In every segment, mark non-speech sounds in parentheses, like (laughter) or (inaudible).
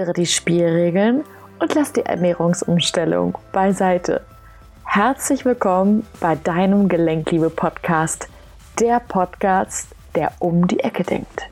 Ändere die Spielregeln und lass die Ernährungsumstellung beiseite. Herzlich willkommen bei deinem Gelenkliebe-Podcast, der Podcast, der um die Ecke denkt.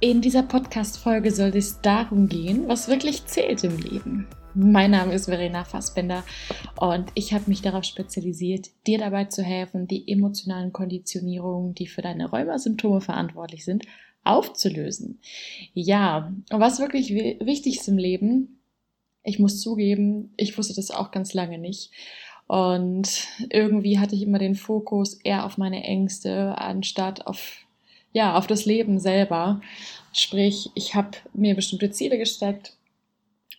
In dieser Podcast-Folge soll es darum gehen, was wirklich zählt im Leben. Mein Name ist Verena Fassbender und ich habe mich darauf spezialisiert, dir dabei zu helfen, die emotionalen Konditionierungen, die für deine Rheumasymptome verantwortlich sind, aufzulösen. Ja, was wirklich wichtig ist im Leben, ich muss zugeben, ich wusste das auch ganz lange nicht. Und irgendwie hatte ich immer den Fokus eher auf meine Ängste, anstatt auf, ja, auf das Leben selber. Sprich, ich habe mir bestimmte Ziele gesteckt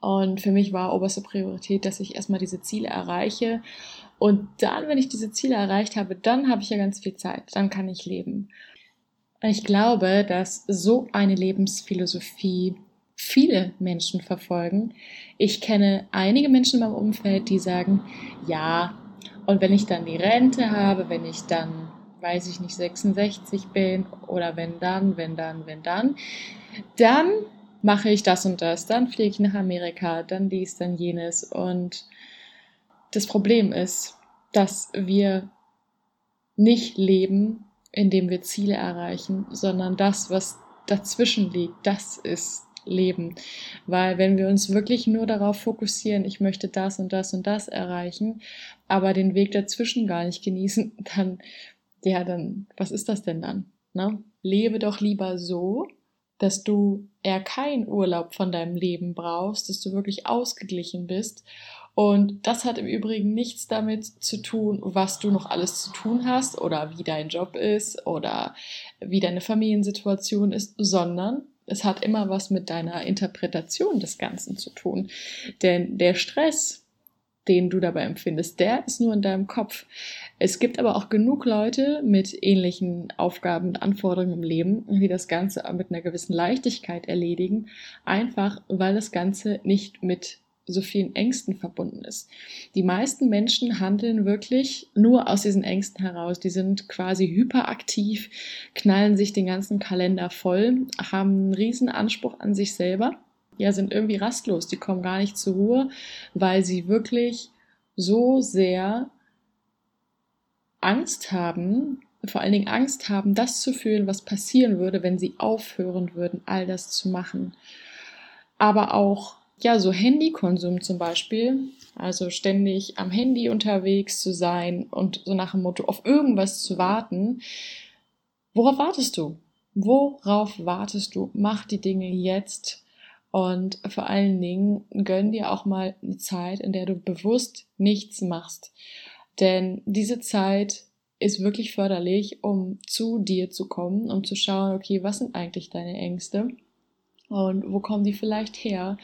und für mich war oberste Priorität, dass ich erstmal diese Ziele erreiche. Und dann, wenn ich diese Ziele erreicht habe, dann habe ich ja ganz viel Zeit, dann kann ich leben. Ich glaube, dass so eine Lebensphilosophie viele Menschen verfolgen. Ich kenne einige Menschen in meinem Umfeld, die sagen, ja, und wenn ich dann die Rente habe, wenn ich dann, weiß ich nicht, 66 bin oder wenn dann, wenn dann, wenn dann, dann mache ich das und das, dann fliege ich nach Amerika, dann dies, dann jenes. Und das Problem ist, dass wir nicht leben indem wir Ziele erreichen, sondern das, was dazwischen liegt, das ist Leben. Weil wenn wir uns wirklich nur darauf fokussieren, ich möchte das und das und das erreichen, aber den Weg dazwischen gar nicht genießen, (laughs) dann, ja, dann, was ist das denn dann? Ne? Lebe doch lieber so, dass du eher keinen Urlaub von deinem Leben brauchst, dass du wirklich ausgeglichen bist und das hat im Übrigen nichts damit zu tun, was du noch alles zu tun hast oder wie dein Job ist oder wie deine Familiensituation ist, sondern es hat immer was mit deiner Interpretation des Ganzen zu tun. Denn der Stress, den du dabei empfindest, der ist nur in deinem Kopf. Es gibt aber auch genug Leute mit ähnlichen Aufgaben und Anforderungen im Leben, die das Ganze mit einer gewissen Leichtigkeit erledigen, einfach weil das Ganze nicht mit so vielen Ängsten verbunden ist. Die meisten Menschen handeln wirklich nur aus diesen Ängsten heraus. Die sind quasi hyperaktiv, knallen sich den ganzen Kalender voll, haben einen riesen Anspruch an sich selber, ja, sind irgendwie rastlos, die kommen gar nicht zur Ruhe, weil sie wirklich so sehr Angst haben, vor allen Dingen Angst haben, das zu fühlen, was passieren würde, wenn sie aufhören würden, all das zu machen. Aber auch ja, so Handykonsum zum Beispiel, also ständig am Handy unterwegs zu sein und so nach dem Motto auf irgendwas zu warten. Worauf wartest du? Worauf wartest du? Mach die Dinge jetzt und vor allen Dingen gönn dir auch mal eine Zeit, in der du bewusst nichts machst. Denn diese Zeit ist wirklich förderlich, um zu dir zu kommen, um zu schauen, okay, was sind eigentlich deine Ängste und wo kommen die vielleicht her?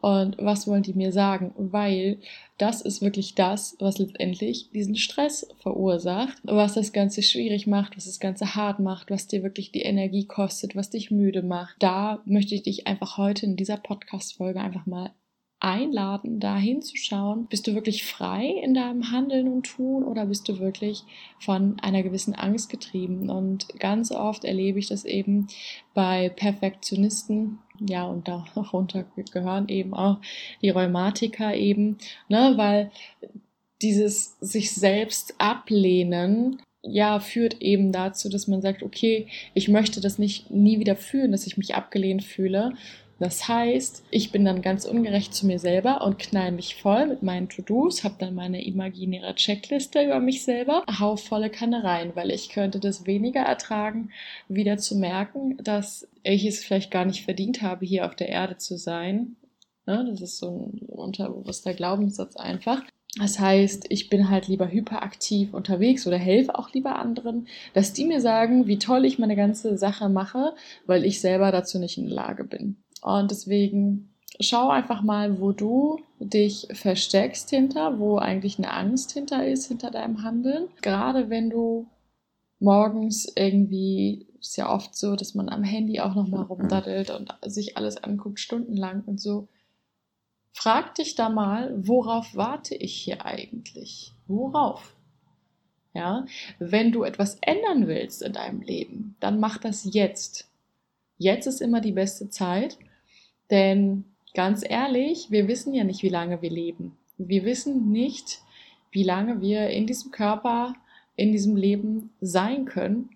Und was wollen die mir sagen, weil das ist wirklich das, was letztendlich diesen Stress verursacht, was das Ganze schwierig macht, was das Ganze hart macht, was dir wirklich die Energie kostet, was dich müde macht. Da möchte ich dich einfach heute in dieser Podcast-Folge einfach mal einladen, da hinzuschauen, bist du wirklich frei in deinem Handeln und Tun oder bist du wirklich von einer gewissen Angst getrieben? Und ganz oft erlebe ich das eben bei Perfektionisten, ja, und darunter (laughs) gehören eben auch die Rheumatiker eben, ne, weil dieses sich selbst ablehnen ja, führt eben dazu, dass man sagt, okay, ich möchte das nicht nie wieder fühlen, dass ich mich abgelehnt fühle, das heißt, ich bin dann ganz ungerecht zu mir selber und knall mich voll mit meinen To-Dos, habe dann meine imaginäre Checkliste über mich selber, hau volle Kanne rein, weil ich könnte das weniger ertragen, wieder zu merken, dass ich es vielleicht gar nicht verdient habe, hier auf der Erde zu sein. Ja, das ist so ein unterbewusster Glaubenssatz einfach. Das heißt, ich bin halt lieber hyperaktiv unterwegs oder helfe auch lieber anderen, dass die mir sagen, wie toll ich meine ganze Sache mache, weil ich selber dazu nicht in der Lage bin. Und deswegen schau einfach mal, wo du dich versteckst hinter, wo eigentlich eine Angst hinter ist, hinter deinem Handeln. Gerade wenn du morgens irgendwie, ist ja oft so, dass man am Handy auch nochmal rumdaddelt und sich alles anguckt, stundenlang und so. Frag dich da mal, worauf warte ich hier eigentlich? Worauf? Ja, wenn du etwas ändern willst in deinem Leben, dann mach das jetzt. Jetzt ist immer die beste Zeit denn ganz ehrlich, wir wissen ja nicht, wie lange wir leben. Wir wissen nicht, wie lange wir in diesem Körper, in diesem Leben sein können.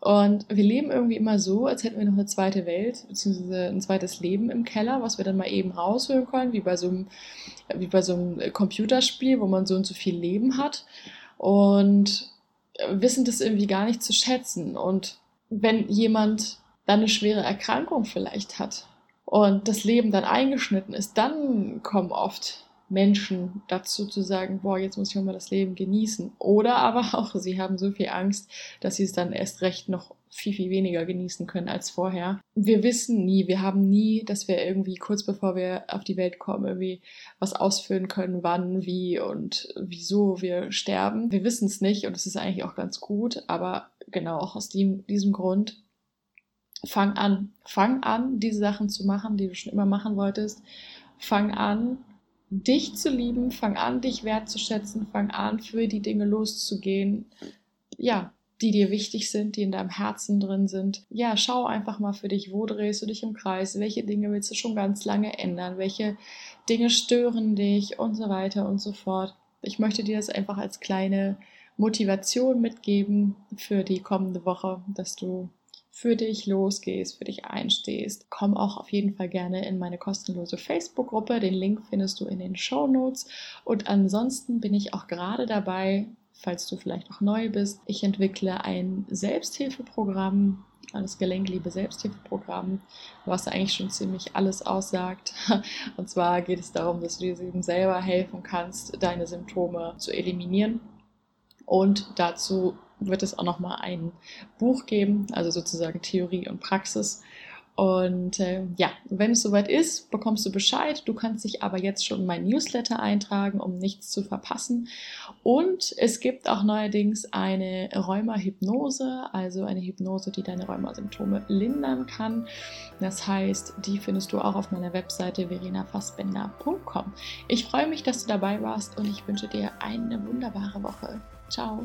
Und wir leben irgendwie immer so, als hätten wir noch eine zweite Welt, beziehungsweise ein zweites Leben im Keller, was wir dann mal eben rausholen können, wie bei so einem, wie bei so einem Computerspiel, wo man so und so viel Leben hat. Und wissen das irgendwie gar nicht zu schätzen. Und wenn jemand dann eine schwere Erkrankung vielleicht hat und das Leben dann eingeschnitten ist, dann kommen oft Menschen dazu zu sagen, boah, jetzt muss ich mal das Leben genießen. Oder aber (laughs) auch, sie haben so viel Angst, dass sie es dann erst recht noch viel, viel weniger genießen können als vorher. Wir wissen nie, wir haben nie, dass wir irgendwie kurz bevor wir auf die Welt kommen, irgendwie was ausführen können, wann, wie und wieso wir sterben. Wir wissen es nicht und es ist eigentlich auch ganz gut, aber genau auch aus dem, diesem Grund fang an, fang an, diese Sachen zu machen, die du schon immer machen wolltest. Fang an, dich zu lieben, fang an, dich wertzuschätzen, fang an, für die Dinge loszugehen, ja, die dir wichtig sind, die in deinem Herzen drin sind. Ja, schau einfach mal für dich, wo drehst du dich im Kreis, welche Dinge willst du schon ganz lange ändern, welche Dinge stören dich und so weiter und so fort. Ich möchte dir das einfach als kleine Motivation mitgeben für die kommende Woche, dass du für dich losgehst, für dich einstehst. Komm auch auf jeden Fall gerne in meine kostenlose Facebook-Gruppe. Den Link findest du in den Show Notes. Und ansonsten bin ich auch gerade dabei, falls du vielleicht noch neu bist, ich entwickle ein Selbsthilfeprogramm, das Gelenkliebe Selbsthilfeprogramm, was eigentlich schon ziemlich alles aussagt. (laughs) Und zwar geht es darum, dass du dir eben selber helfen kannst, deine Symptome zu eliminieren. Und dazu wird es auch nochmal ein Buch geben, also sozusagen Theorie und Praxis. Und äh, ja, wenn es soweit ist, bekommst du Bescheid. Du kannst dich aber jetzt schon in mein Newsletter eintragen, um nichts zu verpassen. Und es gibt auch neuerdings eine Rheuma-Hypnose, also eine Hypnose, die deine Rheumasymptome lindern kann. Das heißt, die findest du auch auf meiner Webseite verenafassbender.com. Ich freue mich, dass du dabei warst und ich wünsche dir eine wunderbare Woche. Ciao.